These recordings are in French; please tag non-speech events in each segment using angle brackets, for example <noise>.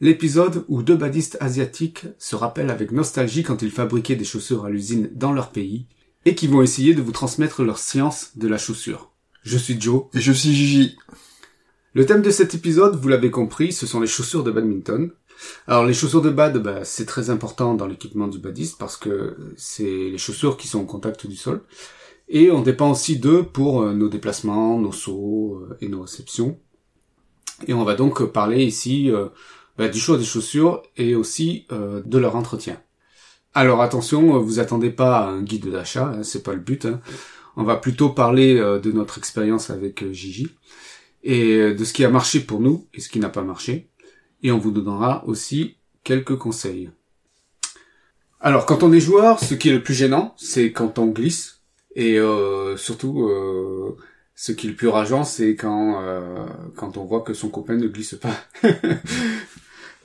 l'épisode où deux badistes asiatiques se rappellent avec nostalgie quand ils fabriquaient des chaussures à l'usine dans leur pays et qui vont essayer de vous transmettre leur science de la chaussure. Je suis Joe. Et je suis Gigi. Le thème de cet épisode, vous l'avez compris, ce sont les chaussures de badminton. Alors les chaussures de bad, bah, c'est très important dans l'équipement du badiste parce que c'est les chaussures qui sont au contact du sol. Et on dépend aussi d'eux pour euh, nos déplacements, nos sauts euh, et nos réceptions. Et on va donc parler ici euh, bah, du choix des chaussures et aussi euh, de leur entretien. Alors attention, euh, vous attendez pas un guide d'achat, hein, c'est pas le but. Hein. On va plutôt parler de notre expérience avec Gigi et de ce qui a marché pour nous et ce qui n'a pas marché. Et on vous donnera aussi quelques conseils. Alors quand on est joueur, ce qui est le plus gênant, c'est quand on glisse et surtout ce qui est le plus rageant, c'est quand euh, quand on voit que son copain ne glisse pas. <laughs>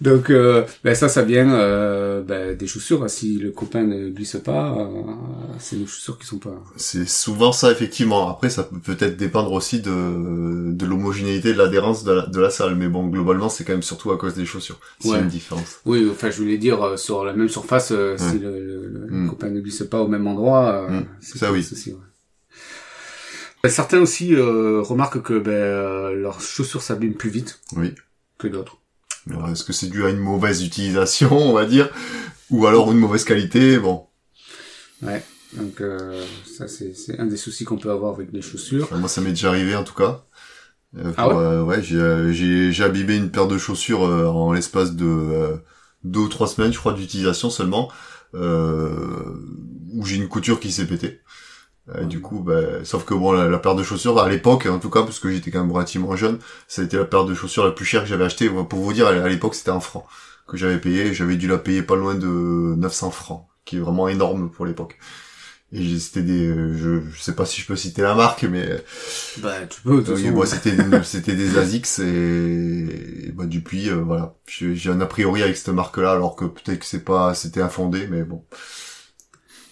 Donc euh, ben ça, ça vient euh, ben, des chaussures. Si le copain ne glisse pas, euh, c'est nos chaussures qui sont pas. C'est souvent ça effectivement. Après, ça peut peut-être dépendre aussi de de l'homogénéité, de l'adhérence de la, de la salle. Mais bon, globalement, c'est quand même surtout à cause des chaussures. C'est Ouais. une différence. Oui, enfin, je voulais dire euh, sur la même surface, euh, si le, le- le Mm. copain ne glisse pas au même endroit, euh, Mm. c'est Ça, oui. souci, ouais. Ben, Certains aussi euh, remarquent que ben, euh, leurs chaussures s'abîment plus vite Oui. que d'autres. Alors, est-ce que c'est dû à une mauvaise utilisation, on va dire, ou alors une mauvaise qualité Bon, Ouais. Donc euh, ça c'est c'est un des soucis qu'on peut avoir avec les chaussures. Enfin, moi, ça m'est déjà arrivé en tout cas. Euh, Ah pour, euh, ouais, j'ai euh, j'ai j'ai abîmé une paire de chaussures euh, en l'espace de deux ou trois semaines, je crois, d'utilisation seulement, euh, où j'ai une couture qui s'est pétée. Euh, Ouais. Du coup, bah, sauf que bon, la, la paire de chaussures, à l'époque, en tout cas, parce que j'étais quand même relativement jeune, ça a été la paire de chaussures la plus chère que j'avais achetée. Pour vous dire, à l'époque, c'était un franc que j'avais payé. J'avais dû la payer pas loin de 900 francs, qui est vraiment énorme pour l'époque. Et c'était des, euh, je, je sais pas si je peux citer la marque, mais Bah tu peux. De moi c'était c'était des Asics et, et bah depuis euh, voilà, j'ai j'ai un a priori avec cette marque-là, alors que peut-être que c'est pas, c'était infondé, mais bon,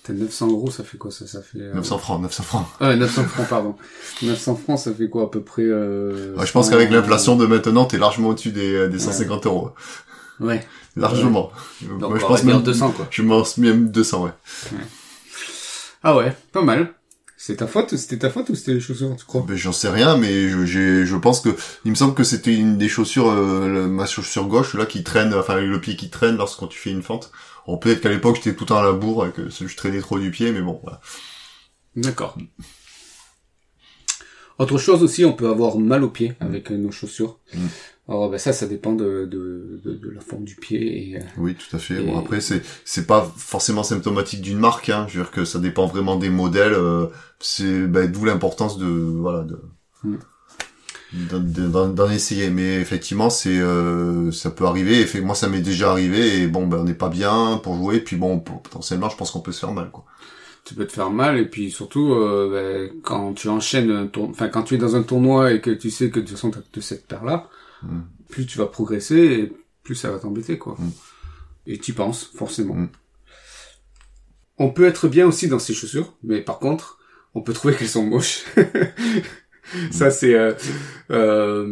T'as 900 euros, ça fait quoi ça Ça fait. euh, 900 francs, 900 francs. Ah ouais, 900 francs, pardon. <laughs> 900 francs, ça fait quoi à peu près euh, Ouais, je pense 100, qu'avec l'inflation de maintenant, t'es largement au-dessus des, des 150 euros, Ouais. largement. Donc Moi, je pense même 200 quoi. Je pense même 200, ouais. Ah ouais, pas mal. C'est ta faute C'était ta faute ou c'était les chaussures, tu crois? Ben, j'en sais rien, mais je, j'ai, je pense que, il me semble que c'était une des chaussures, euh, ma chaussure gauche, là, qui traîne, enfin, avec le pied qui traîne lorsque tu fais une fente. Bon, peut-être qu'à l'époque, j'étais tout le temps à la bourre et que je traînais trop du pied, mais bon, voilà. D'accord. Autre chose aussi, on peut avoir mal aux pieds avec euh, nos chaussures. Mm. Alors ben, ça, ça dépend de, de, de, de la forme du pied et euh, Oui, tout à fait. Et- Bon, après, c'est, c'est pas forcément symptomatique d'une marque, hein. Je veux dire que ça dépend vraiment des modèles, euh, c'est, ben, d'où l'importance de, voilà, de, Mm. D'en- essayer. Mais effectivement, c'est, euh, ça peut arriver. Et fait, moi, ça m'est déjà arrivé et bon, ben, on n'est pas bien pour jouer. Puis bon, potentiellement, je pense qu'on peut se faire mal, quoi. tu peux te faire mal et puis surtout euh, ben, quand tu enchaînes enfin quand tu es dans un tournoi et que tu sais que de toute façon t'as que cette paire là Mm. plus tu vas progresser et plus ça va t'embêter quoi Mm. et tu penses forcément Mm. on peut être bien aussi dans ses chaussures mais par contre on peut trouver qu'elles sont moches <laughs> <laughs> ça c'est euh, euh,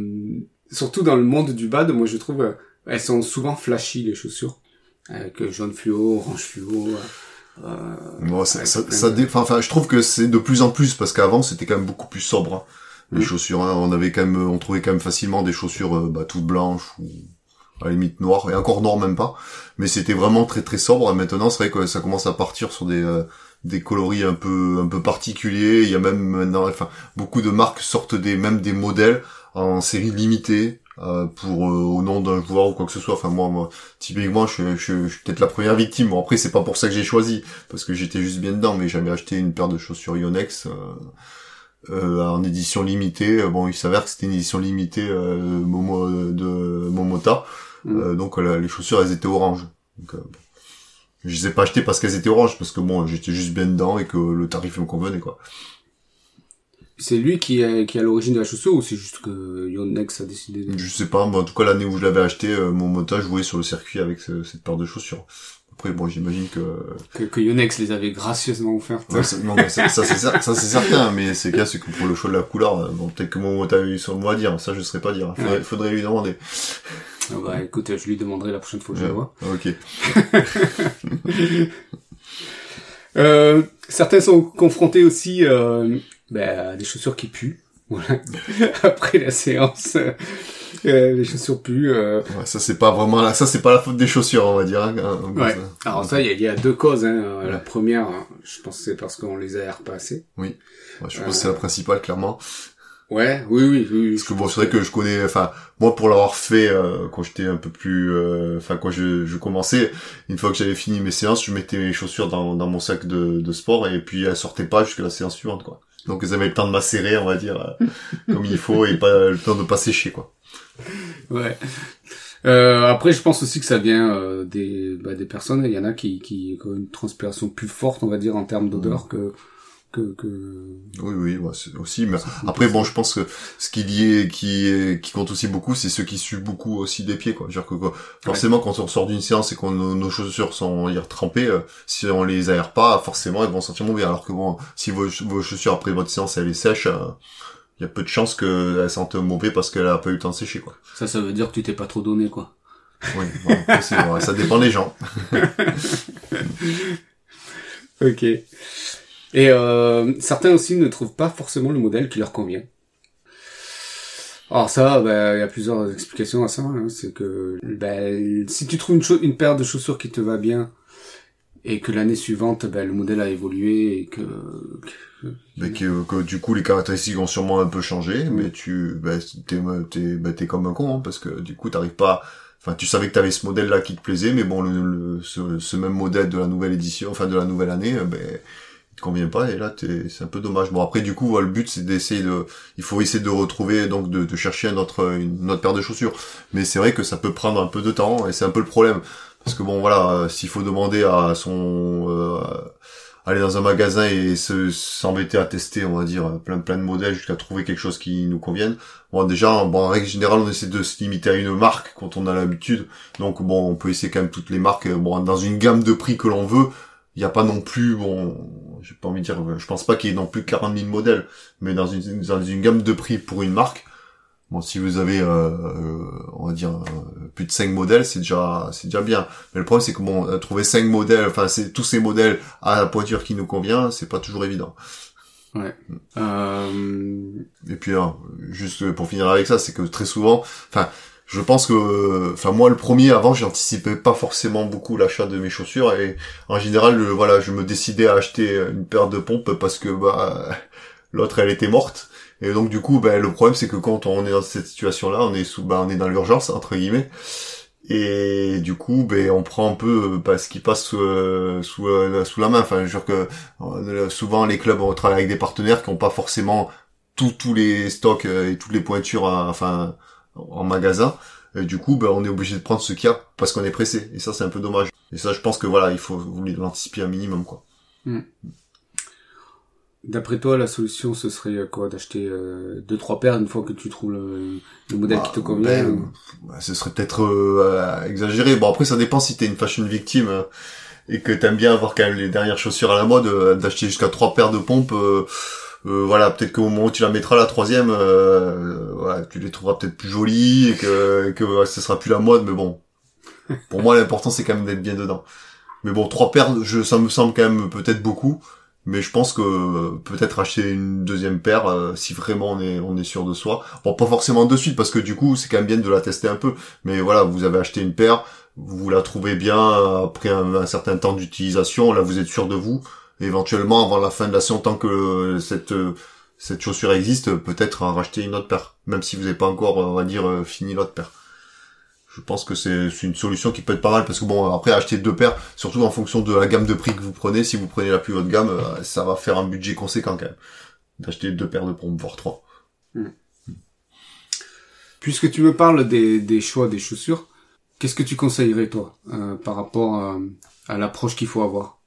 surtout dans le monde du bad moi je trouve euh, elles sont souvent flashy les chaussures avec euh, jaune fluo orange fluo euh, Bon, ça, ça, ça enfin, je trouve que c'est de plus en plus parce qu'avant c'était quand même beaucoup plus sobre. hein. Les Mm. chaussures, hein, on avait quand même, on trouvait quand même facilement des chaussures bah, toutes blanches ou à la limite noires et encore noires même pas. Mais c'était vraiment très très sobre. Et maintenant, c'est vrai que ça commence à partir sur des euh, des coloris un peu un peu particuliers. Il y a même maintenant, enfin, beaucoup de marques sortent des même des modèles en série limitée. euh, pour euh, au nom d'un joueur ou quoi que ce soit enfin moi, moi typiquement je, je, je suis peut-être la première victime bon après c'est pas pour ça que j'ai choisi parce que j'étais juste bien dedans, mais j'avais acheté une paire de chaussures Yonex euh, euh, en édition limitée. Bon, il s'avère que c'était une édition limitée euh, Momo, de Momota, Mm. Euh, donc les chaussures elles étaient oranges. Donc, bon. Je les ai pas achetées parce qu'elles étaient oranges, parce que bon, j'étais juste bien dedans et que le tarif me convenait, quoi. C'est lui qui est, qui est à l'origine de la chaussure ou c'est juste que Yonex a décidé de... Je sais pas, mais en tout cas, l'année où je l'avais acheté, euh, mon montage jouait sur le circuit avec ce- cette paire de chaussures. Après, bon, j'imagine que... Que, que Yonex les avait gracieusement offertes. Ouais, non, mais ça, ça, c'est certain, mais c'est cas, c'est que pour le choix de la couleur, euh, bon, peut-être que montage a eu son mot à dire, ça, je saurais pas dire. Faudrait, Ouais. faudrait lui demander. Ah bah écoute, je lui demanderai la prochaine fois que je le vois. Ok. <laughs> Euh, certains sont confrontés aussi euh, bah, à des chaussures qui puent. Voilà. <laughs> Après la séance, euh, <laughs> euh, les chaussures puent. euh. Ouais, ça, c'est pas vraiment, la- ça, c'est pas la faute des chaussures, on va dire. hein, Ouais. Alors ça, il y a, il y a deux causes. Hein. Euh, La Ouais. première, je pense que c'est parce qu'on les aère pas assez. Ouais, je pense que c'est la principale, clairement. Ouais, oui, oui, oui. oui. Parce que bon, c'est vrai que je connais, enfin, moi pour l'avoir fait euh, quand j'étais un peu plus, euh, enfin quand je, je commençais, une fois que j'avais fini mes séances, je mettais mes chaussures dans, dans mon sac de, de sport et puis elles sortaient pas jusqu'à la séance suivante, quoi. Donc elles avaient le temps de macérer, on va dire, euh, <laughs> comme il faut et pas le temps de pas sécher, quoi. Ouais. Euh, après, je pense aussi que ça vient euh, des, bah, des personnes. Il y en a qui, qui ont une transpiration plus forte, on va dire, en termes d'odeur que que, que... Oui, oui, ouais, c'est aussi. Mais après, bon, je pense que ce qui est qui est, qui compte aussi beaucoup, c'est ceux qui suent beaucoup aussi des pieds, quoi. Dire que quoi, forcément, quand on sort d'une séance et qu'on nos, nos chaussures sont on va dire, trempées, euh, si on les aère pas, forcément, elles vont sentir mauvais. Alors que bon, si vos, vos chaussures après votre séance elles est sèche, il y a peu de chances qu'elles sentent mauvais parce qu'elle a pas eu le temps de sécher, quoi. Ça, ça veut dire que tu t'es pas trop donné, quoi. Oui, bon, après, ça dépend des gens. <laughs> Ok. Et euh, certains aussi ne trouvent pas forcément le modèle qui leur convient. Alors ça, bah, il y a plusieurs explications à ça. hein. C'est que bah, si tu trouves une, une paire de chaussures qui te va bien et que l'année suivante, bah, le modèle a évolué et que... que- Mais que, que, du coup les caractéristiques ont sûrement un peu changé, mais tu t'es t'es t'es comme un con hein, parce que du coup t'arrives pas enfin tu savais que t'avais ce modèle là qui te plaisait mais bon le, le ce, ce même modèle de la nouvelle édition enfin de la nouvelle année ben il te convient pas et là c'est un peu dommage bon après du coup le but c'est d'essayer de il faut essayer de retrouver donc de, de chercher un autre une autre paire de chaussures mais c'est vrai que ça peut prendre un peu de temps et c'est un peu le problème parce que bon voilà euh, s'il faut demander à son euh, aller dans un magasin et se s'embêter à tester, on va dire, plein plein de modèles jusqu'à trouver quelque chose qui nous convienne. Bon, déjà, bon, en règle générale, on essaie de se limiter à une marque quand on a l'habitude. Donc, bon, on peut essayer quand même toutes les marques. Bon, dans une gamme de prix que l'on veut, il n'y a pas non plus, bon, j'ai pas envie de dire, je pense pas qu'il y ait non plus 40 000 modèles, mais dans une, dans une gamme de prix pour une marque, Bon, si vous avez, euh, euh, on va dire, euh, plus de 5 modèles, c'est déjà, c'est déjà bien. Mais le problème, c'est que bon, euh, trouver 5 modèles, enfin, c'est tous ces modèles à la pointure qui nous convient, c'est pas toujours évident. Euh, Et puis, hein, juste pour finir avec ça, c'est que très souvent, enfin, je pense que, enfin, moi, le premier, avant, j'anticipais pas forcément beaucoup l'achat de mes chaussures et en général, je- voilà, je me décidais à acheter une paire de pompes parce que, bah, <laughs> l'autre, elle était morte. Et donc, du coup, ben, le problème, c'est que quand on est dans cette situation-là, on est sous, ben, on est dans l'urgence, entre guillemets. Et du coup, ben, on prend un peu bah, ce qui passe euh, sous, euh, sous la main. Enfin, je que euh, souvent les clubs on travaille avec des partenaires qui n'ont pas forcément tous tous les stocks et toutes les pointures, à- enfin, en magasin. Et du coup, ben, on est obligé de prendre ce qu'il y a parce qu'on est pressé. Et ça, c'est un peu dommage. Et ça, je pense que voilà, il faut l'anticiper un minimum, quoi. D'après toi, la solution, ce serait euh, quoi D'acheter euh, deux trois paires une fois que tu trouves le, le modèle Bah, qui te convient ben, ou- bah, ce serait peut-être euh, exagéré. Bon, après, ça dépend si t'es une fashion victime euh, et que t'aimes bien avoir quand même les dernières chaussures à la mode, euh, d'acheter jusqu'à trois paires de pompes. Euh, voilà, peut-être qu'au moment où tu la mettras la troisième, euh, tu les trouveras peut-être plus jolies et que, et que ce sera plus la mode. Mais bon, pour moi, l'important c'est quand même d'être bien dedans. Mais bon, trois paires, je, ça me semble quand même peut-être beaucoup. Mais je pense que euh, peut-être acheter une deuxième paire si vraiment on est on est sûr de soi. Bon, pas forcément de suite parce que du coup c'est quand même bien de la tester un peu. Mais voilà, vous avez acheté une paire, vous la trouvez bien après un certain temps d'utilisation, là vous êtes sûr de vous. Éventuellement avant la fin de la saison, tant que euh, cette euh, cette chaussure existe, peut-être en racheter une autre paire, même si vous n'avez pas encore on va dire euh, fini l'autre paire. Je pense que c'est une solution qui peut être pas mal parce que bon après acheter deux paires, surtout en fonction de la gamme de prix que vous prenez, si vous prenez la plus haute gamme, euh, ça va faire un budget conséquent quand même. D'acheter deux paires de pompes, voire trois. Puisque tu me parles des, des choix des chaussures, Qu'est-ce que tu conseillerais toi euh, par rapport à l'approche qu'il faut avoir?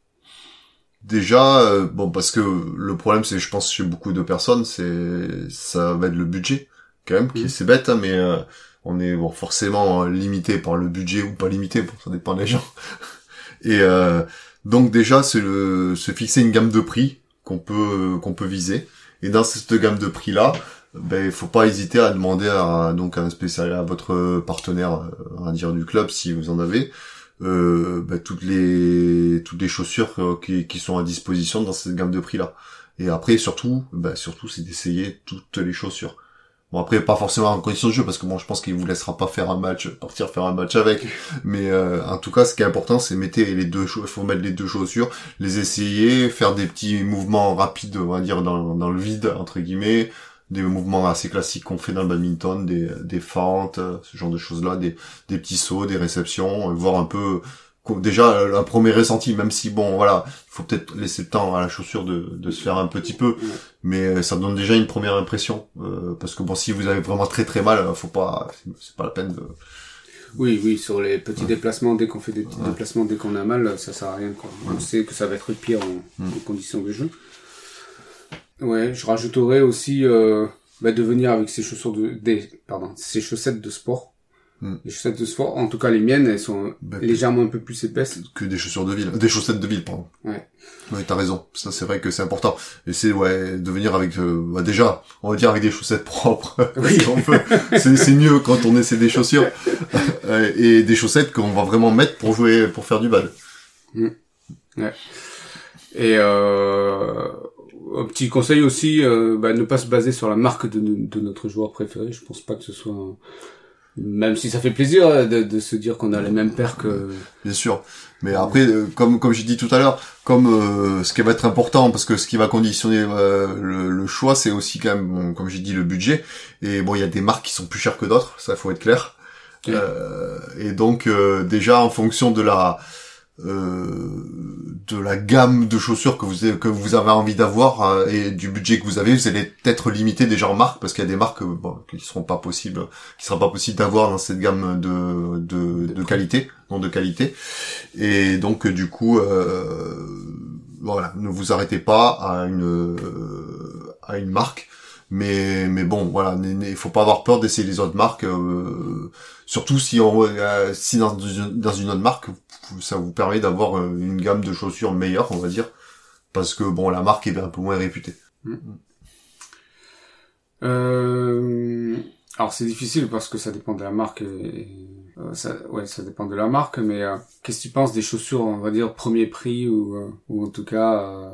Déjà, euh, bon, parce que le problème, c'est, je pense, chez beaucoup de personnes, c'est, ça va être le budget, quand même, qui, mm. c'est bête, hein, mais euh, on est bon, forcément limité par le budget ou pas limité, bon, ça dépend des gens. <laughs> Et euh, donc déjà, c'est le, se fixer une gamme de prix qu'on peut, qu'on peut viser. Et dans cette gamme de prix là, ben, il faut pas hésiter à demander à donc à un spécial, à votre partenaire, va dire du club, si vous en avez, euh, bah, toutes les toutes les chaussures euh, qui, qui, sont à disposition dans cette gamme de prix là. Et après surtout, bah, surtout c'est d'essayer toutes les chaussures. Bon après pas forcément en condition de jeu parce que bon je pense qu'il vous laissera pas faire un match, partir faire un match avec. Mais euh, en tout cas ce qui est important c'est mettre les deux faut mettre les deux chaussures, les essayer, faire des petits mouvements rapides on va dire dans, dans le vide entre guillemets, des mouvements assez classiques qu'on fait dans le badminton, des, des fentes, ce genre de choses-là, des, des petits sauts, des réceptions, voir un peu déjà un premier ressenti, même si bon voilà, il faut peut-être laisser le temps à la chaussure de, de se faire un petit peu, mais ça donne déjà une première impression, euh, parce que bon si vous avez vraiment très très mal, faut pas, c'est pas la peine de oui, oui, sur les petits déplacements, dès qu'on fait des petits déplacements, dès qu'on a mal, ça sert à rien. Quoi. On sait que ça va être pire en, en conditions de jeu. Ouais, je rajouterais aussi euh, bah, de venir avec ses chaussures de, des, pardon, ses chaussettes de sport. Hmm. Les chaussettes de sport, en tout cas les miennes, elles sont bah, légèrement un peu plus épaisses que des chaussures de ville, des chaussettes de ville, pardon. Ouais. Ouais, t'as raison. Ça, c'est vrai que c'est important. Et c'est ouais, de venir avec, euh, bah, déjà, on va dire avec des chaussettes propres. <laughs> Oui. c'est mieux quand on essaie des chaussures <laughs> et des chaussettes qu'on va vraiment mettre pour jouer, pour faire du bal. Hmm. Ouais. Et euh, un petit conseil aussi, euh, bah, ne pas se baser sur la marque de, de, notre joueur préféré. Je pense pas que ce soit, même si ça fait plaisir euh, de, de se dire qu'on a les mêmes paires que. Bien sûr, mais après, euh, comme comme j'ai dit tout à l'heure, comme ce qui va être important, parce que ce qui va conditionner le, le, choix, c'est aussi quand même, comme j'ai dit, le budget. Et bon, il y a des marques qui sont plus chères que d'autres, ça faut être clair. et donc déjà en fonction de la euh, de la gamme de chaussures que vous avez, que vous avez envie d'avoir euh, et du budget que vous avez, vous allez peut-être limiter déjà en marque parce qu'il y a des marques bon, qui seront pas possibles, qui sera pas possible d'avoir dans cette gamme de de, de qualité, non de qualité. Et donc du coup, euh, voilà, ne vous arrêtez pas à une à une marque mais mais bon voilà il faut pas avoir peur d'essayer les autres marques euh, surtout si on euh, si dans, dans une autre marque ça vous permet d'avoir euh, une gamme de chaussures meilleure on va dire parce que bon la marque est un peu moins réputée. Mm. alors c'est difficile parce que ça dépend de la marque et, ça dépend de la marque mais qu'est-ce que tu penses des chaussures on va dire premier prix ou en tout cas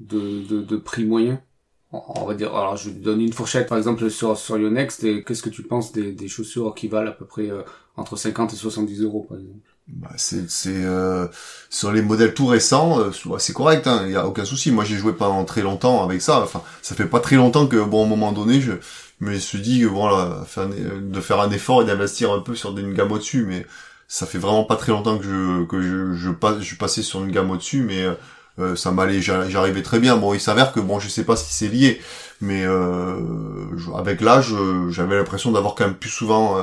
de, prix moyen? On va dire, alors je donne une fourchette par exemple sur sur Yonext et qu'est-ce que tu penses des, chaussures qui valent à peu près euh, entre 50 et 70 euros par exemple? Bah, c'est euh, sur les modèles tout récents euh, c'est correct il hein, y a aucun souci. Moi j'ai joué pendant très longtemps avec ça. Enfin ça fait pas très longtemps que bon à un moment donné je me suis dit que voilà faire, de faire un effort et d'investir un peu sur une gamme au dessus mais ça fait vraiment pas très longtemps que je que je je, passe, je suis passé sur une gamme au dessus mais euh, euh, ça m'allait, j'arrivais très bien. Bon, il s'avère que bon, je sais pas si c'est lié, mais euh, avec l'âge, euh, j'avais l'impression d'avoir quand même plus souvent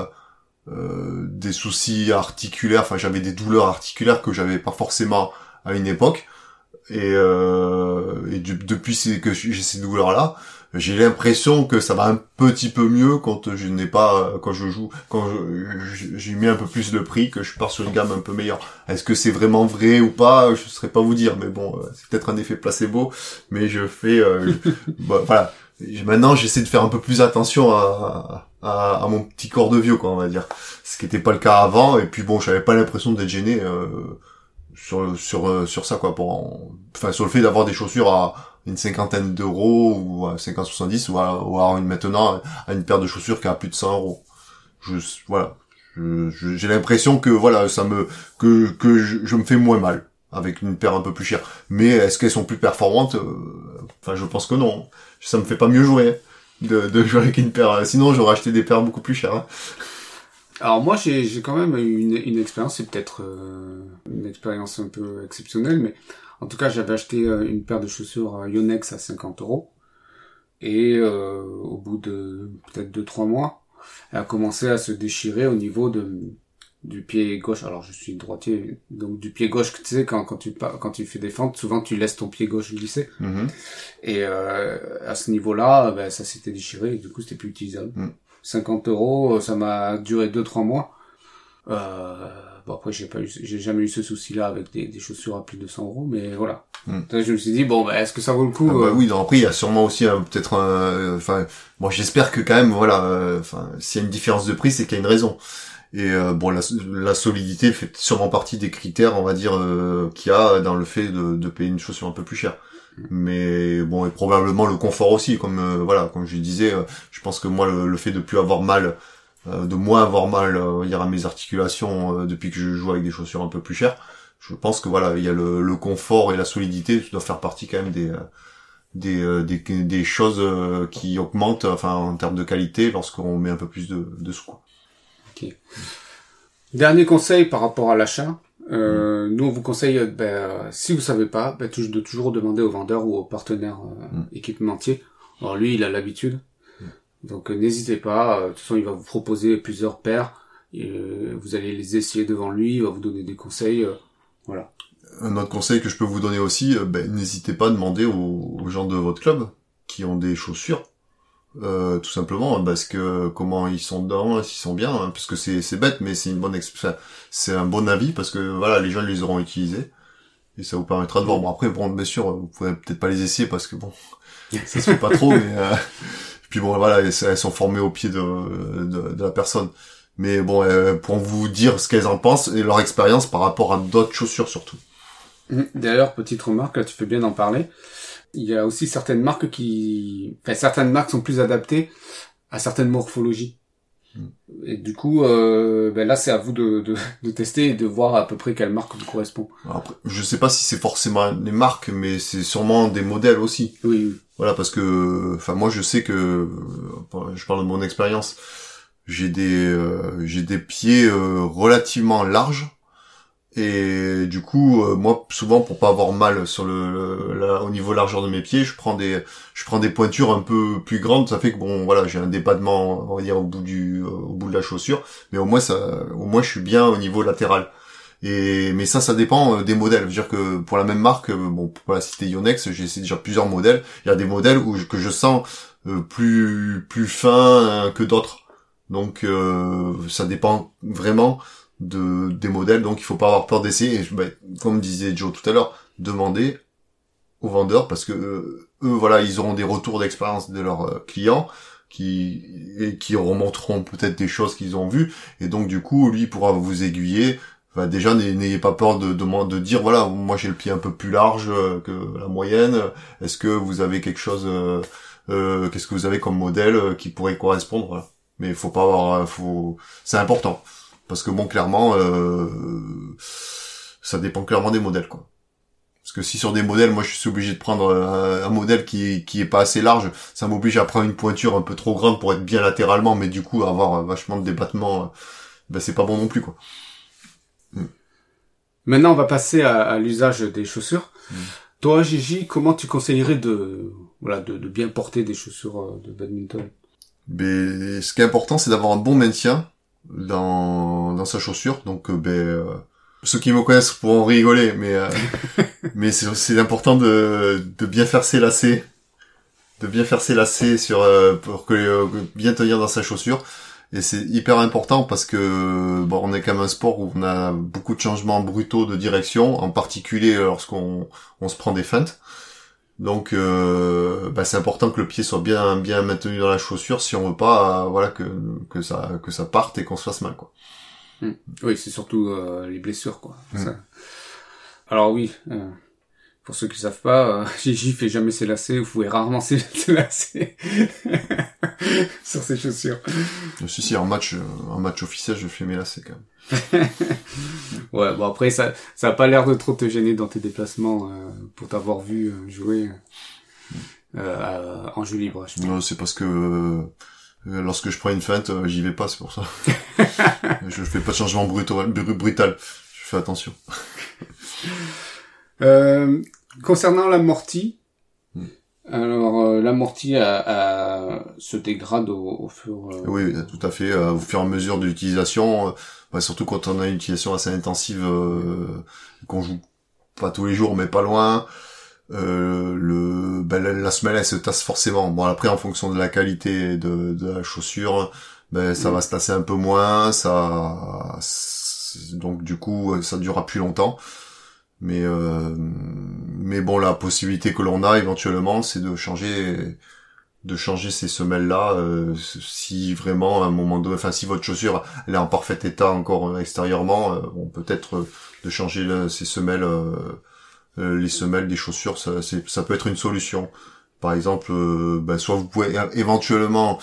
euh, des soucis articulaires. Enfin, j'avais des douleurs articulaires que j'avais pas forcément à une époque. Et, et depuis que j'ai ces douleurs-là, j'ai l'impression que ça va un petit peu mieux quand je n'ai pas quand je joue quand j'ai mis un peu plus le prix que je pars sur une gamme un peu meilleure. Est-ce que c'est vraiment vrai ou pas? Je saurais pas vous dire mais bon euh, c'est peut-être un effet placebo mais je fais euh, <laughs> bah, voilà. Maintenant j'essaie de faire un peu plus attention à, à, à, mon petit corps de vieux quoi on va dire. Ce qui n'était pas le cas avant et puis bon j'avais pas l'impression d'être gêné euh, sur sur sur ça quoi pour enfin sur le fait d'avoir des chaussures à une cinquantaine d'euros ou à 50 70 ou à, une maintenant à une paire de chaussures qui a plus de 100 euros. Je voilà, j'ai l'impression que voilà ça me que que je, me fais moins mal avec une paire un peu plus chère. Mais est-ce qu'elles sont plus performantes? Euh, Enfin, je pense que non. Ça me fait pas mieux jouer de, de jouer avec une paire. Sinon, j'aurais acheté des paires beaucoup plus chères. Hein. Alors moi, j'ai quand même une, une expérience, c'est peut-être euh, une expérience un peu exceptionnelle, mais en tout cas, j'avais acheté euh, une paire de chaussures Yonex à 50 euros. Et euh, au bout de peut-être 2-3 mois, elle a commencé à se déchirer au niveau de, du pied gauche. Alors je suis droitier, donc du pied gauche, tu sais, quand, quand tu quand tu fais des fentes, souvent tu laisses ton pied gauche glisser. Mhm. Et euh, à ce niveau-là, ben, ça s'était déchiré et du coup c'était plus utilisable. Mm. 50 euros, ça m'a duré 2-3 mois. Euh, bon après j'ai pas eu, j'ai jamais eu ce souci-là avec des, des chaussures à plus de 100 euros, mais voilà. Mm. Donc, je me suis dit bon, ben, est-ce que ça vaut le coup Ah bah euh, oui, donc après il y a sûrement aussi un- peut-être un, euh, enfin, bon j'espère que quand même voilà, euh, enfin s'il y a une différence de prix, c'est qu'il y a une raison. Et euh, bon, la, la solidité fait sûrement partie des critères, on va dire, euh, qu'il y a dans le fait de, de payer une chaussure un peu plus chère. Mais bon, et probablement le confort aussi, comme euh, voilà, comme je disais, euh, je pense que moi le, le fait de plus avoir mal, euh, de moins avoir mal, euh, dire à mes articulations euh, depuis que je joue avec des chaussures un peu plus chères, je pense que voilà, il y a le, le confort et la solidité qui doivent faire partie quand même des euh, des, euh, des, des choses qui augmentent enfin en termes de qualité lorsqu'on met un peu plus de, de sous. quoi. Dernier conseil par rapport à l'achat. Euh, Nous, on vous conseille, ben, si vous savez pas, ben, de toujours demander au vendeur ou au partenaire euh, Mm. équipementier. Alors lui, il a l'habitude. Donc euh, n'hésitez pas. euh, de toute façon, il va vous proposer plusieurs paires. Et, euh, vous allez les essayer devant lui. Il va vous donner des conseils. voilà. Un autre conseil que je peux vous donner aussi, ben, n'hésitez pas à demander aux, gens de votre club qui ont des chaussures. Tout simplement hein, parce que comment ils sont dedans, s'ils sont bien, hein, parce que c'est bête mais c'est une bonne c'est un bon avis parce que voilà les gens les auront utilisés et ça vous permettra de voir. Bon après bon bien sûr vous pouvez peut-être pas les essayer parce que bon <laughs> ça se fait pas trop mais puis bon voilà elles, sont formées au pied de, de, de la personne mais bon euh, pour vous dire ce qu'elles en pensent et leur expérience par rapport à d'autres chaussures surtout. Mhm. D'ailleurs, petite remarque, là tu fais bien d'en parler. Il y a aussi certaines marques qui... Enfin, certaines marques sont plus adaptées à certaines morphologies. Mm. Et du coup, euh, ben là, c'est à vous de, de, de tester et de voir à peu près quelle marque vous correspond. Après, je sais pas si c'est forcément les marques, mais c'est sûrement des modèles aussi. Oui, oui. Voilà, parce que, enfin, moi, je sais que, euh, je parle de mon expérience, j'ai des, euh, j'ai des pieds euh, relativement larges, et du coup, euh, moi, souvent, pour pas avoir mal sur le, le- au niveau largeur de mes pieds, je prends des, je prends des pointures un peu plus grandes. Ça fait que bon, voilà, j'ai un débattement, on va dire, au bout du, euh, au bout de la chaussure, mais au moins ça, au moins, je suis bien au niveau latéral. Et mais ça, ça dépend euh, des modèles. Je veux dire que pour la même marque, euh, bon, pour la cité Yonex, j'ai essayé déjà plusieurs modèles. Il y a des modèles où je- que je sens euh, plus plus fin euh, que d'autres. Donc ça dépend vraiment de des modèles. Donc il faut pas avoir peur d'essayer. Et, ben, comme disait Joe tout à l'heure, demander aux vendeurs parce que euh, eux, voilà, ils auront des retours d'expérience de leurs euh, clients qui et qui remonteront peut-être des choses qu'ils ont vues. Et donc du coup, lui pourra vous aiguiller. Enfin, déjà, n'ayez pas peur de, de, de dire, voilà, moi j'ai le pied un peu plus large euh, que la moyenne. Est-ce que vous avez quelque chose, euh, euh, qu'est-ce que vous avez comme modèle qui pourrait correspondre voilà. Mais il faut pas avoir, faut, c'est important parce que bon, clairement, euh, ça dépend clairement des modèles, quoi. Parce que si sur des modèles, moi je suis obligé de prendre euh, un, modèle qui qui est pas assez large, ça m'oblige à prendre une pointure un peu trop grande pour être bien latéralement, mais du coup avoir euh, vachement de débattement, euh, ben c'est pas bon non plus, quoi. Maintenant, on va passer à, à l'usage des chaussures. Mm. Toi, Gigi, comment tu conseillerais de, voilà, de, de bien porter des chaussures de badminton? Mais ce qui est important, c'est d'avoir un bon maintien dans, dans sa chaussure. Donc, euh, ben, euh, ceux qui me connaissent pourront rigoler, mais euh, <laughs> mais c'est c'est important de, de bien faire ses lacets, de bien faire ses lacets sur euh, pour que euh, bien tenir dans sa chaussure. Et c'est hyper important parce que bon, on est quand même un sport où on a beaucoup de changements brutaux de direction, en particulier lorsqu'on on se prend des feintes. Donc, euh, bah, c'est important que le pied soit bien bien maintenu dans la chaussure si on veut pas, euh, voilà, que que ça que ça parte et qu'on se fasse mal, quoi. Oui, c'est surtout euh, les blessures, quoi. Mm. Ça. Alors oui, euh, pour ceux qui savent pas, euh, <laughs> Gigi fait jamais ses lacets, vous pouvez rarement ses, <laughs> ses lacets <laughs> sur ses chaussures. Si si, en match, euh, en match officiel, je fais mes lacets quand même. Ouais, bon après ça, ça a pas l'air de trop te gêner dans tes déplacements euh, pour t'avoir vu euh, jouer euh, en jeu libre. Je pense. Non, c'est parce que euh, lorsque je prends une feinte, euh, j'y vais pas, c'est pour ça. je fais pas de changement brutal, bru- brutal. Je fais attention. Euh, concernant l'amorti, Mm. Alors, euh, l'amorti se dégrade au, au fur... euh, Oui, tout à fait. euh, au fur et à mesure de l'utilisation, bah, surtout quand on a une utilisation assez intensive, euh, qu'on joue pas tous les jours, mais pas loin, euh, le, ben, la, la semelle, elle se tasse forcément. Bon, après, en fonction de la qualité de, de la chaussure, ben, ça Mm. va se tasser un peu moins, ça, donc du coup, ça durera plus longtemps. Mais, euh, mais bon, la possibilité que l'on a éventuellement, c'est de changer de changer ces semelles là si vraiment à un moment donné enfin si votre chaussure elle est en parfait état encore euh, extérieurement euh, peut-être euh, de changer ces semelles euh, euh, les semelles des chaussures ça ça peut être une solution. Par exemple euh, ben, soit vous pouvez éventuellement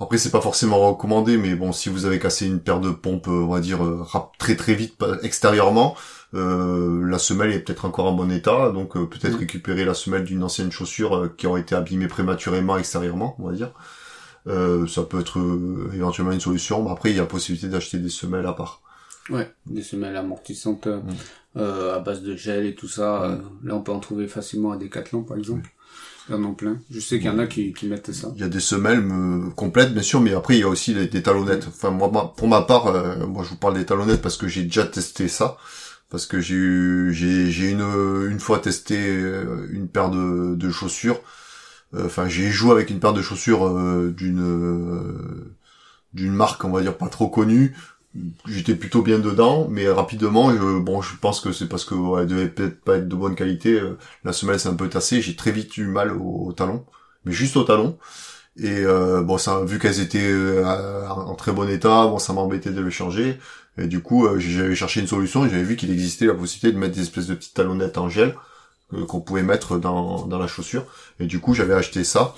après c'est pas forcément recommandé mais bon si vous avez cassé une paire de pompes euh, on va dire euh, très très vite extérieurement euh, la semelle est peut-être encore en bon état, donc euh, peut-être Mm. récupérer la semelle d'une ancienne chaussure euh, qui aurait été abîmée prématurément extérieurement, on va dire. Euh, ça peut être euh, éventuellement une solution. Mais après, il y a possibilité d'acheter des semelles à part. Ouais, des semelles amortissantes euh, Mm. euh, à base de gel et tout ça. Là, on peut en trouver facilement à Decathlon, par exemple. Il y en a plein. Je sais qu'il y en a qui, qui mettent ça. Il y a des semelles me- complètes, bien sûr, mais après, il y a aussi des talonnettes. Enfin, moi, moi, pour ma part, euh, moi, je vous parle des talonnettes parce que j'ai déjà testé ça. Parce que j'ai eu, j'ai, une, une fois testé euh, une paire de, de chaussures. Euh, Enfin, j'ai joué avec une paire de chaussures euh, d'une, euh, d'une marque, on va dire, pas trop connue. J'étais plutôt bien dedans, mais rapidement, je, bon, je pense que c'est parce que ouais, elle devait peut-être pas être de bonne qualité. euh, la semelle s'est un peu tassée, j'ai très vite eu mal au, talon, mais juste au talon. Et bon, ça, vu qu'elles étaient en très bon état, bon, ça m'embêtait de les changer. Et du coup, euh, j'avais cherché une solution j'avais vu qu'il existait la possibilité de mettre des espèces de petites talonnettes en gel euh, qu'on pouvait mettre dans, dans la chaussure. Et du coup, j'avais acheté ça.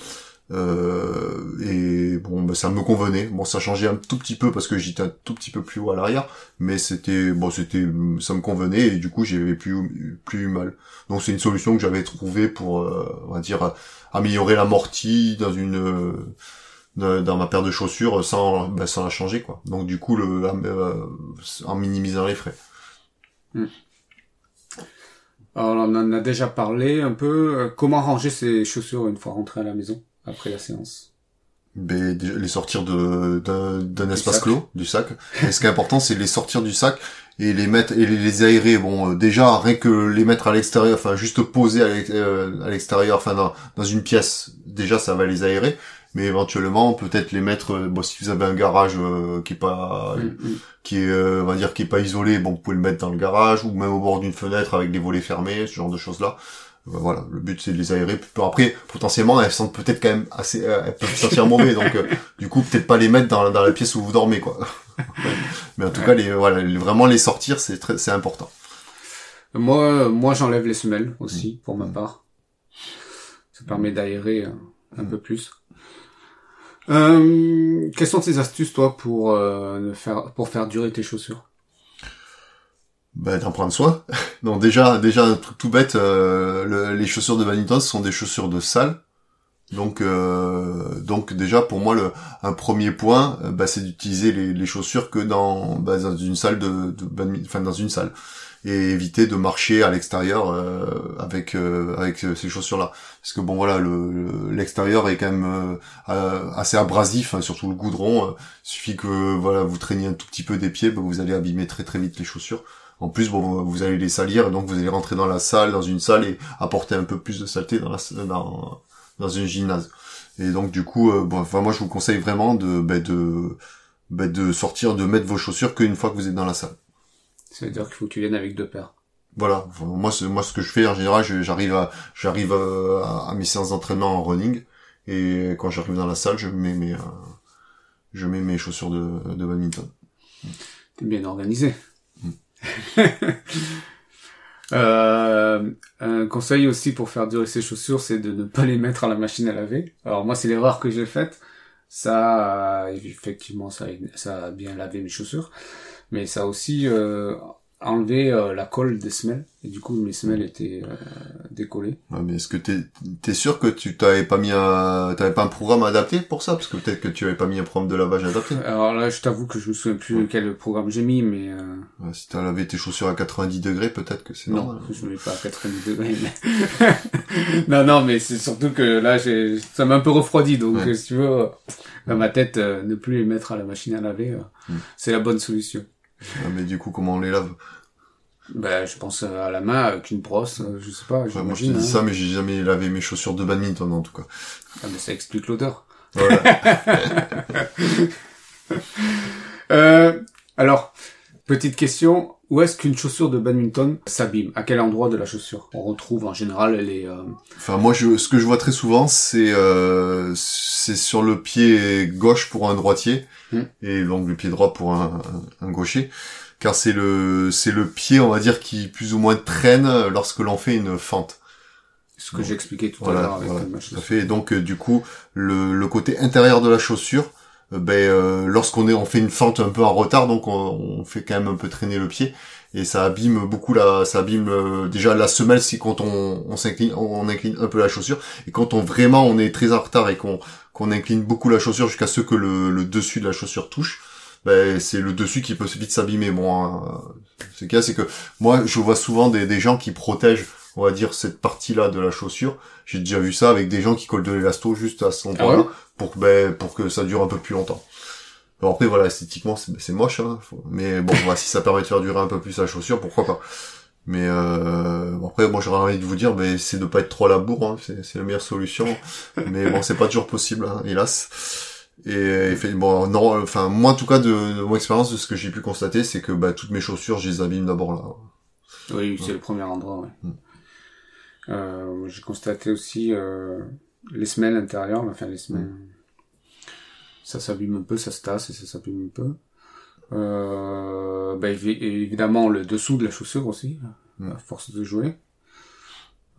Euh, et bon, bah, ça me convenait. Bon, ça changeait un tout petit peu parce que j'étais un tout petit peu plus haut à l'arrière, mais c'était bon, c'était, ça me convenait et du coup, j'avais plus plus eu mal. Donc, c'est une solution que j'avais trouvée pour, euh, on va dire, améliorer l'amorti dans une dans ma paire de chaussures sans bah, sans la changer quoi. Donc, du coup, le euh, en minimisant les frais. Alors, on en a déjà parlé un peu. Euh, Comment ranger ses chaussures une fois rentré à la maison, après la séance? Déjà, les sortir de d'un espace sac. clos du sac et ce qui est important c'est les sortir du sac et les mettre et les- aérer bon euh, déjà rien que les mettre à l'extérieur enfin juste poser à l'extérieur enfin dans, dans une pièce déjà ça va les aérer mais éventuellement peut-être les mettre euh, bon si vous avez un garage euh, qui est pas Mm, mm. qui est euh, on va dire qui est pas isolé bon vous pouvez le mettre dans le garage ou même au bord d'une fenêtre avec des volets fermés ce genre de choses là voilà le but c'est de les aérer après potentiellement elles sentent peut-être quand même assez euh, elles peuvent sentir mauvais donc euh, <laughs> du coup peut-être pas les mettre dans, dans la pièce où vous dormez quoi <laughs> mais en tout Ouais. cas les voilà les- vraiment les sortir c'est très c'est important Moi, euh, moi, j'enlève les semelles aussi, pour ma Mm. part. Ça permet d'aérer euh, un peu plus. Euh, quelles sont tes astuces, toi, pour euh, faire pour faire durer tes chaussures? Ben d'en prendre soin <laughs> donc déjà déjà un tout bête euh, le- les chaussures de ce sont des chaussures de salle. Donc euh, donc déjà pour moi le un premier point euh, bah, c'est d'utiliser les, les chaussures que dans bah, dans une salle de, de badminton enfin dans une salle et éviter de marcher à l'extérieur euh, avec euh, avec euh, ces chaussures là parce que bon voilà le le- l'extérieur est quand même euh, euh, assez abrasif hein, surtout le goudron euh, il suffit que voilà vous traîniez un tout petit peu des pieds bah, vous allez abîmer très très vite les chaussures en plus, bon, vous allez les salir, et donc vous allez rentrer dans la salle, dans une salle, et apporter un peu plus de saleté dans la, dans, dans une gymnase. Et donc, du coup, bon, enfin, moi, je vous conseille vraiment de, ben, de, ben, de sortir, de mettre vos chaussures qu'une fois que vous êtes dans la salle. Ça veut dire qu'il faut que tu viennes avec deux paires. Voilà. Moi, moi, ce que je fais, en général, j'arrive à, j'arrive à, à mes séances d'entraînement en running, et quand j'arrive dans la salle, je mets mes, euh, je mets mes chaussures de, de badminton. T'es bien organisé. Mm. <laughs> Euh, un conseil aussi pour faire durer ses chaussures, c'est de ne pas les mettre à la machine à laver. Alors moi, c'est l'erreur que j'ai faite. Ça, euh, effectivement, ça, ça a bien lavé mes chaussures, mais ça a aussi euh, enlevé euh, la colle des semelles et du coup mes semelles étaient euh, décollées. Ouais, mais est-ce que t'es es sûr que tu t'avais pas mis un t'avais pas un programme adapté pour ça? Parce que peut-être que tu avais pas mis un programme de lavage adapté. Alors là, je t'avoue que je me souviens plus quel programme j'ai mis, mais euh, Ouais, si t'as lavé tes chaussures à 90 degrés, peut-être que c'est non, normal. je ne mets pas à 90 degrés. Mais... <laughs> non, non, mais c'est surtout que là, j'ai ça m'a un peu refroidi, donc si tu veux, dans ma tête, euh, ne plus les mettre à la machine à laver, euh, Mm. c'est la bonne solution. Ah, mais du coup, comment on les lave? Ben, je pense à la main avec une brosse, euh, je sais pas, Ouais, Moi, je te dis hein. ça, mais j'ai jamais lavé mes chaussures de badminton en tout cas. Ah, mais ça explique l'odeur. Voilà. <laughs> Euh, alors, petite question, où est-ce qu'une chaussure de badminton s'abîme? À quel endroit de la chaussure? On retrouve en général les... euh, Enfin, moi, je, ce que je vois très souvent, c'est euh, c'est sur le pied gauche pour un droitier Hmm. et donc le pied droit pour un, un, un gaucher, car c'est le c'est le pied, on va dire, qui plus ou moins traîne lorsque l'on fait une fente. ce que j'expliquais tout à l'heure avec voilà, tout à fait. Et donc, euh, du coup, le, le côté intérieur de la chaussure, ben, euh, lorsqu'on est, on fait une fente un peu en retard, donc on, on fait quand même un peu traîner le pied, et ça abîme beaucoup la, ça abîme euh, déjà la semelle si quand on, s'incline, on, incline un peu la chaussure, et quand on vraiment on est très en retard et qu'on qu'on incline beaucoup la chaussure jusqu'à ce que le, le dessus de la chaussure touche, ben, c'est le dessus qui peut vite s'abîmer. Bon, hein, ce qu'il y a, c'est que moi, je vois souvent des, des gens qui protègent, on va dire, cette partie-là de la chaussure. J'ai déjà vu ça avec des gens qui collent de l'élasto juste à cet endroit-là Ah ouais pour, que, ben, pour que ça dure un peu plus longtemps. Alors après, voilà, esthétiquement, c'est c'est moche, hein, faut- mais bon, voilà, <laughs> si ça permet de faire durer un peu plus la chaussure, pourquoi pas. Mais euh, après, moi, j'aurais envie de vous dire, ben, c'est de pas être trop à la bourre, hein, c'est c'est la meilleure solution. <laughs> mais bon, c'est pas toujours possible, hein, hélas. Et fait, bon, non, enfin, moi, en tout cas, de, de mon expérience, de ce que j'ai pu constater, c'est que bah, toutes mes chaussures, je les abîme d'abord là. Oui, c'est le premier endroit, ouais. Mm. Euh, j'ai constaté aussi euh, les semelles intérieures, enfin les semelles. Ça s'abîme un peu, ça se tasse et ça s'abîme un peu. Euh, évi- évidemment, le dessous de la chaussure aussi, Mm. à force de jouer.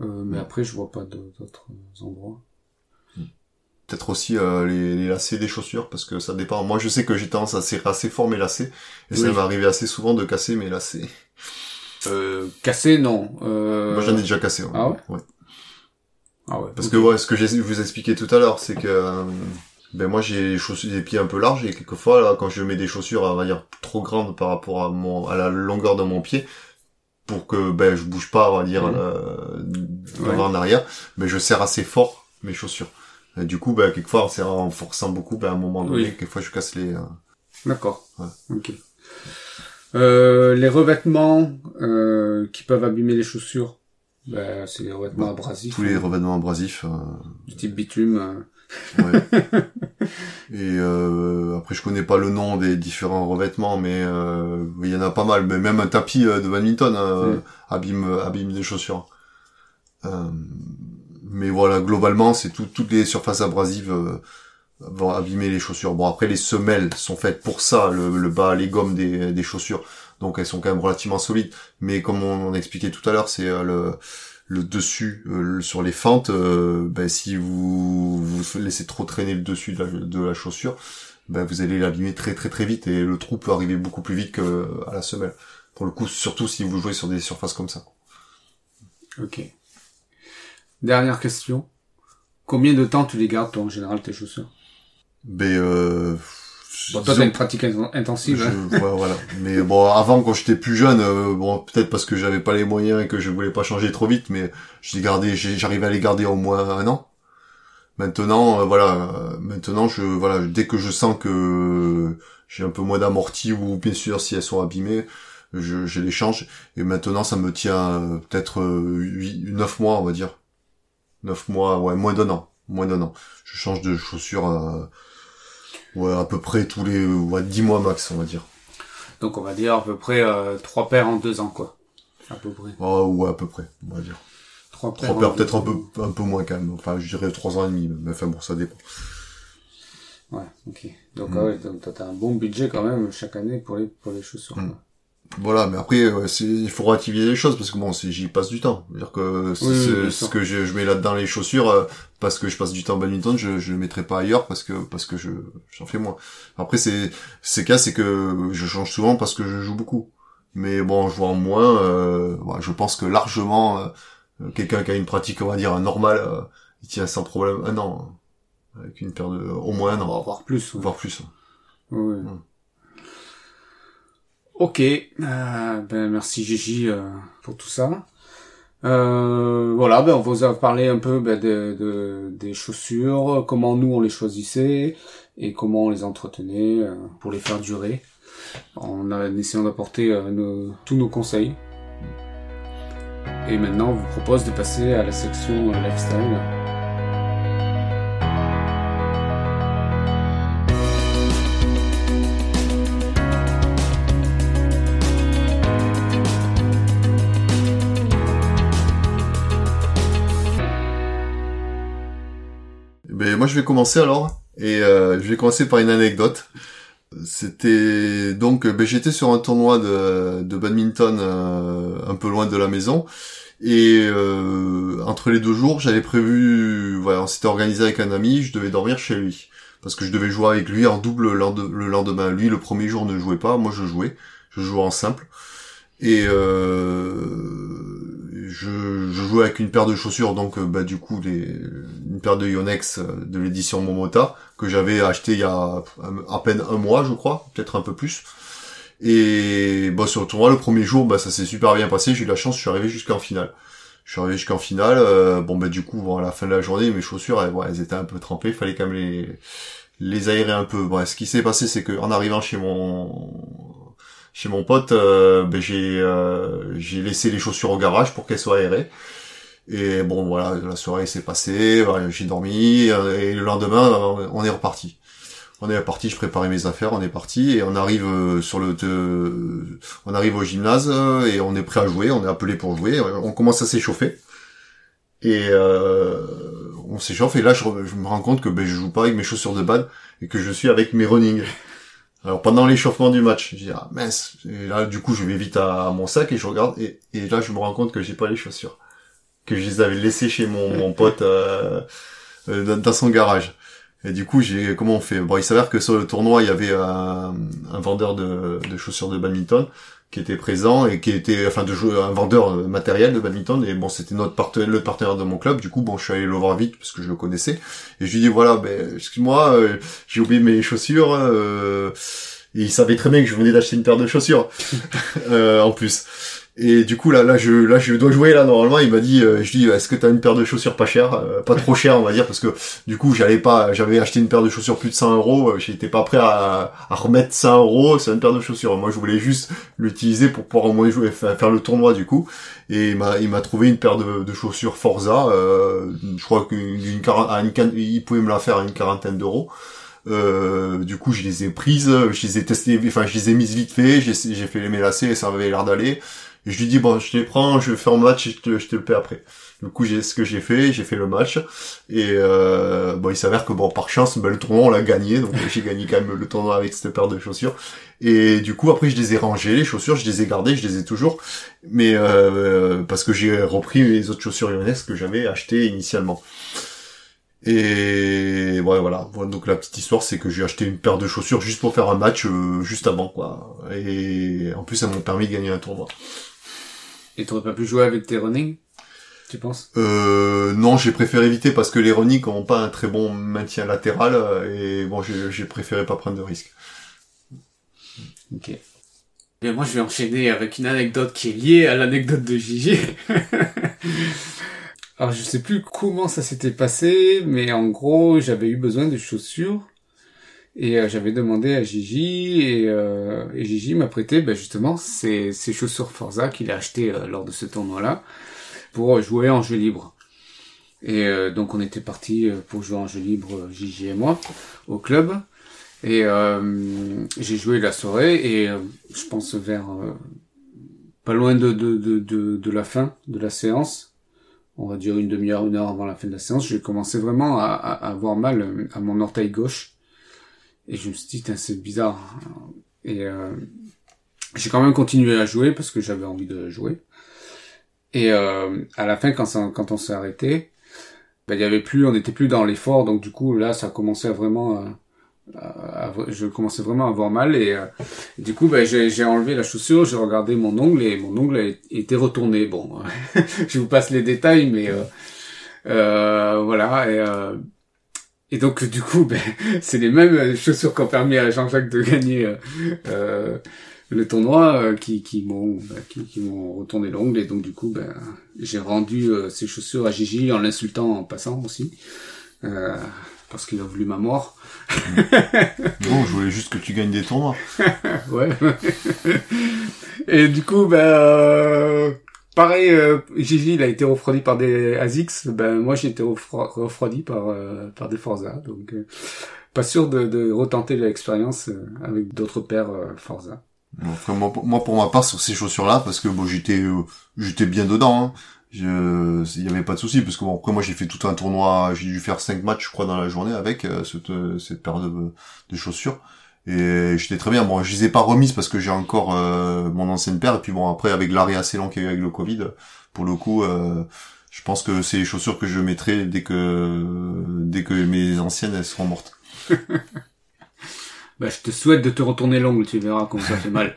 Euh, mais Mm. après, je vois pas d'autres endroits. Peut-être aussi euh, les, les lacets des chaussures, parce que ça dépend. Moi, je sais que j'ai tendance à serrer assez fort mes lacets, et ça Oui. m'est arrivé assez souvent de casser mes lacets. Euh, cassé, non. Euh... Moi, j'en ai déjà cassé. Ah ouais ouais. Ah ouais. Parce que ouais, ce que j'ai vous expliqué tout à l'heure, c'est que euh, ben moi j'ai les chaussures, des pieds un peu larges et quelquefois là, quand je mets des chaussures, on va dire trop grandes par rapport à mon à la longueur de mon pied, pour que ben je bouge pas, on va dire devant Ouais. en arrière, mais je serre assez fort mes chaussures. Et du coup, ben quelquefois en serrant, en forçant beaucoup, ben à un moment donné, Oui. quelquefois je casse les. euh, D'accord. Ouais. Ok. Euh, les revêtements euh, qui peuvent abîmer les chaussures, ben, c'est les revêtements Ouais. abrasifs, tous les hein, revêtements abrasifs. euh, du type bitume. euh. Ouais. <laughs> Et euh, après, je connais pas le nom des différents revêtements, mais euh, il y en a pas mal. Mais même un tapis euh, de badminton euh, Mm. abîme, abîme des chaussures. Euh, mais voilà, globalement, c'est tout, toutes les surfaces abrasives euh, vont abîmer les chaussures. Bon, après, les semelles sont faites pour ça, le, bas, les gommes des, des chaussures. Donc, elles sont quand même relativement solides. Mais comme on, expliquait tout à l'heure, c'est euh, le dessus euh, sur les fentes, euh, ben, si vous, vous laissez trop traîner le dessus de la, chaussure, ben, vous allez l'abîmer très très très vite et le trou peut arriver beaucoup plus vite que à la semelle. Pour le coup, surtout si vous jouez sur des surfaces comme ça. Ok. Dernière question. Combien de temps tu les gardes, toi, en général, tes chaussures? Ben, euh, Bon, toi, t'as une pratique in- intensive, Je- hein ouais, voilà. Mais bon, avant, quand j'étais plus jeune, euh, bon, peut-être parce que j'avais pas les moyens et que je voulais pas changer trop vite, mais je les gardais, j'arrivais à les garder au moins un an. Maintenant, euh, voilà, euh, maintenant, je, voilà, dès que je sens que j'ai un peu moins d'amorti ou bien sûr si elles sont abîmées, je, je les change. Et maintenant, ça me tient euh, peut-être euh, huit, neuf mois, on va dire. Neuf mois, ouais, moins d'un an, moins d'un an. Je change de chaussures, ouais, à peu près tous les, ouais, dix mois max, on va dire. Donc, on va dire à peu près euh, trois paires en deux ans, quoi. À peu près. Oh, ouais, à peu près, on va dire. Trois paires, Trois en paires, peut-être un peu, un peu moins quand même. Enfin, je dirais trois ans et demi, mais enfin bon, ça dépend. Ouais, ok. Donc, Mm. ah ouais, donc t'as un bon budget quand même chaque année pour les, pour les chaussures. Mm. quoi. Voilà, mais après, ouais, c'est, il faut relativiser les choses parce que bon, j'y passe du temps. Que c'est- Oui, oui, c'est- bien ce que je, je mets là-dedans les chaussures, euh, parce que je passe du temps au badminton, je, je le mettrai pas ailleurs parce que, parce que je, j'en fais moins. Après, c'est, c'est cas, c'est que je change souvent parce que je joue beaucoup. Mais bon, en jouant moins, euh, ouais, je pense que largement, euh, quelqu'un qui a une pratique, on va dire, normale, euh, il tient sans problème un an. Avec une paire de... Au moins un an. Voire plus. ouais. Voire plus. Ouais. Mm. Ok, euh, ben merci Gigi euh, pour tout ça. Euh, voilà, ben on vous a parlé un peu ben, de, de- des chaussures, comment nous on les choisissait et comment on les entretenait euh, pour les faire durer. On a essayé d'apporter tous nos conseils. Et maintenant, on vous propose de passer à la section lifestyle. Moi, je vais commencer alors. Et euh, je vais commencer par une anecdote. C'était donc, ben, j'étais sur un tournoi de, de badminton euh, un peu loin de la maison. Et euh, entre les deux jours, j'avais prévu, voilà, on s'était organisé avec un ami, je devais dormir chez lui. Parce que je devais jouer avec lui en double le lende- le lendemain. Lui, le premier jour ne jouait pas, moi je jouais. Je jouais en simple. Et euh, je, je jouais avec une paire de chaussures, donc euh, bah, du coup une paire de Yonex euh, de l'édition Momota que j'avais acheté il y a à peine un mois, je crois, peut-être un peu plus. Et bah, sur le tournoi, le premier jour, bah, ça s'est super bien passé. J'ai eu la chance, je suis arrivé jusqu'en finale. Je suis arrivé jusqu'en finale. euh, bon, bah, du coup, bon, à la fin de la journée, mes chaussures, elles, étaient un peu trempées. Fallait quand même les, les aérer un peu. Bon, ce qui s'est passé, c'est que en arrivant chez mon chez mon pote, euh, ben, j'ai euh, j'ai laissé les chaussures au garage pour qu'elles soient aérées. Et bon, voilà, la soirée s'est passée, j'ai dormi, euh, et le lendemain, on est reparti. On est reparti, je préparais mes affaires, on est parti, et on arrive sur le, on arrive au gymnase, et on est prêt à jouer, on est appelé pour jouer, on commence à s'échauffer. Et euh, on s'échauffe, et là, je me rends compte que ben, je joue pas avec mes chaussures de bad, et que je suis avec mes running. Alors pendant l'échauffement du match, je dis ah mince. Et là du coup je vais vite à, mon sac et je regarde et, et là je me rends compte que j'ai pas les chaussures, que je les avais laissées chez mon, mon <laughs> pote euh, euh, dans, dans son garage. Et du coup j'ai comment on fait? Bon il s'avère que sur le tournoi il y avait un, un vendeur de, de chaussures de badminton qui était présent et qui était enfin de jeu, un vendeur euh, matériel de badminton. Et bon c'était notre partenaire le partenaire de mon club. Du coup bon je suis allé le voir vite parce que je le connaissais. Et je lui dis voilà ben excuse-moi euh, j'ai oublié mes chaussures euh, et il savait très bien que je venais d'acheter une paire de chaussures. <laughs> Euh, en plus et du coup là là je là je dois jouer là normalement. Il m'a dit euh, je dis est-ce que t'as une paire de chaussures pas chère euh, pas trop chère on va dire parce que du coup j'allais pas j'avais acheté une paire de chaussures plus de 100 euros euh, j'étais pas prêt à, à remettre 100 euros sur une paire de chaussures. Moi je voulais juste l'utiliser pour pouvoir au moins jouer faire le tournoi du coup. Et il m'a il m'a trouvé une paire de, de chaussures Forza euh, je crois qu'une quar- à une il pouvait me la faire à une quarantaine d'euros. Euh, du coup, je les ai prises, je les ai testées, enfin, je les ai mises vite fait, j'ai fait les lacets et ça avait l'air d'aller. Je lui dis, bon, je les prends, je faire un match et je te, je te le paie après. Du coup, j'ai ce que j'ai fait, j'ai fait le match. Et euh, bon, il s'avère que, bon, par chance, ben, le tournoi, on l'a gagné. Donc, <laughs> j'ai gagné quand même le tournoi avec cette paire de chaussures. Et du coup, après, je les ai rangées, les chaussures, je les ai gardées, je les ai toujours. Mais euh, parce que j'ai repris les autres chaussures Yonex que j'avais achetées initialement. Et ouais, voilà. Voilà, Donc la petite histoire, c'est que j'ai acheté une paire de chaussures juste pour faire un match euh, juste avant, quoi. Et en plus, ça m'a permis de gagner un tournoi. Et t'aurais pas pu jouer avec tes running Tu penses? Euh, non, j'ai préféré éviter parce que les Roniques n'ont pas un très bon maintien latéral et bon, j'ai j'ai préféré pas prendre de risques. Ok. Et moi, je vais enchaîner avec une anecdote qui est liée à l'anecdote de Gigi. <laughs> Alors, je sais plus comment ça s'était passé, mais en gros, j'avais eu besoin de chaussures. Et euh, j'avais demandé à Gigi, et, euh, Gigi m'a prêté ben, justement ces, ces chaussures Forza qu'il a achetées euh, lors de ce tournoi-là pour jouer en jeu libre. Et euh, donc on était parti pour jouer en jeu libre, euh, Gigi et moi, au club. Et euh, j'ai joué la soirée et euh, je pense vers euh, pas loin de, de, de, de, la fin de la séance, on va dire une demi-heure, une heure avant la fin de la séance, j'ai commencé vraiment à, à, avoir mal euh, à mon orteil gauche. Et je me suis dit, c'est bizarre. Et euh, j'ai quand même continué à jouer parce que j'avais envie de jouer. Et euh, à la fin, quand, quand on s'est arrêté, ben, il y avait plus, on n'était plus dans l'effort, donc du coup là, ça a commencé à vraiment je commençais vraiment à avoir mal et, du coup ben, j'ai enlevé la chaussure, j'ai regardé mon ongle et mon ongle était retourné. Bon, <laughs> je vous passe les détails, mais voilà. Et, et donc du coup, <laughs> ben, c'est les mêmes chaussures qui ont permis à Jean-Jacques de gagner euh, le tournoi euh, qui, qui m'ont ben, qui, qui m'ont retourné l'ongle et donc du coup, ben, j'ai rendu euh, ces chaussures à Gigi en l'insultant en passant aussi euh, parce qu'il a voulu ma mort. <laughs> non, je voulais juste que tu gagnes des tournois. <laughs> ouais. et du coup, ben Pareil, euh, Gigi, il a été refroidi par des ASICS. Ben moi, j'ai été refroidi par euh, par des Forza. Donc, euh, pas sûr de, de retenter l'expérience euh, avec d'autres paires Forza. moi, pour ma part, sur ces chaussures-là, parce que bon, j'étais j'étais bien dedans. Hein. Il y avait pas de souci parce que bon, après moi j'ai fait tout un tournoi, j'ai dû faire cinq matchs je crois dans la journée avec cette, cette paire de, de chaussures. Et j'étais très bien. Bon, je les ai pas remises parce que j'ai encore euh, mon ancienne paire. Et puis bon, après, avec l'arrêt assez long qu'il y a eu avec le Covid, pour le coup, euh, je pense que c'est les chaussures que je mettrai dès que dès que mes anciennes elles seront mortes. <laughs> bah, je te souhaite de te retourner l'ongle, tu verras comment ça fait mal.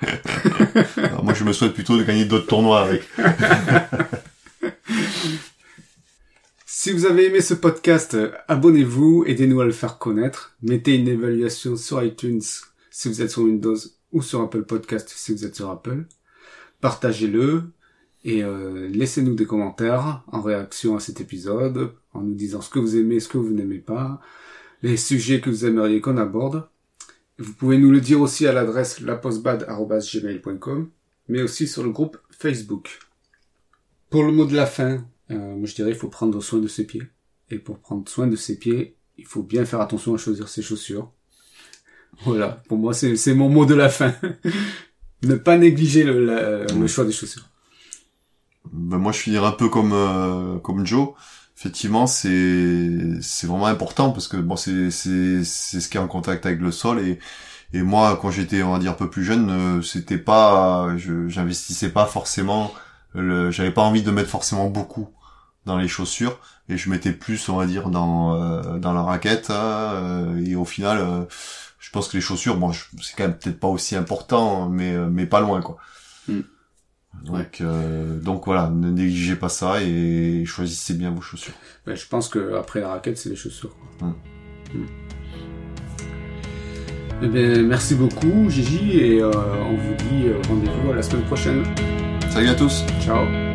<laughs> moi, je me souhaite plutôt de gagner d'autres tournois avec. <laughs> Si vous avez aimé ce podcast, abonnez-vous, aidez-nous à le faire connaître. Mettez une évaluation sur iTunes si vous êtes sur Windows ou sur Apple Podcast si vous êtes sur Apple. Partagez-le et euh, laissez-nous des commentaires en réaction à cet épisode, en nous disant ce que vous aimez, ce que vous n'aimez pas, les sujets que vous aimeriez qu'on aborde. Vous pouvez nous le dire aussi à l'adresse lapostbad.gmail.com, mais aussi sur le groupe Facebook. Pour le mot de la fin, euh, moi je dirais il faut prendre soin de ses pieds. Et pour prendre soin de ses pieds, il faut bien faire attention à choisir ses chaussures. <laughs> Voilà, pour moi c'est mon mot de la fin. <laughs> ne pas négliger le, le, choix des chaussures. Ben moi je suis un peu comme euh, comme Joe. Effectivement, c'est c'est vraiment important parce que bon c'est c'est c'est ce qui est en contact avec le sol et et moi quand j'étais on va dire un peu plus jeune, euh, c'était pas je j'investissais pas forcément j'avais pas envie de mettre forcément beaucoup dans les chaussures et je mettais plus on va dire dans euh, dans la raquette hein, euh, et au final euh, je pense que les chaussures bon c'est quand même peut-être pas aussi important mais mais pas loin quoi mm. donc donc voilà ne négligez pas ça et choisissez bien vos chaussures ben, je pense que après la raquette c'est les chaussures mm. Mm. Eh bien, merci beaucoup Gigi et on vous dit rendez-vous à la semaine prochaine Salut à tous. Ciao.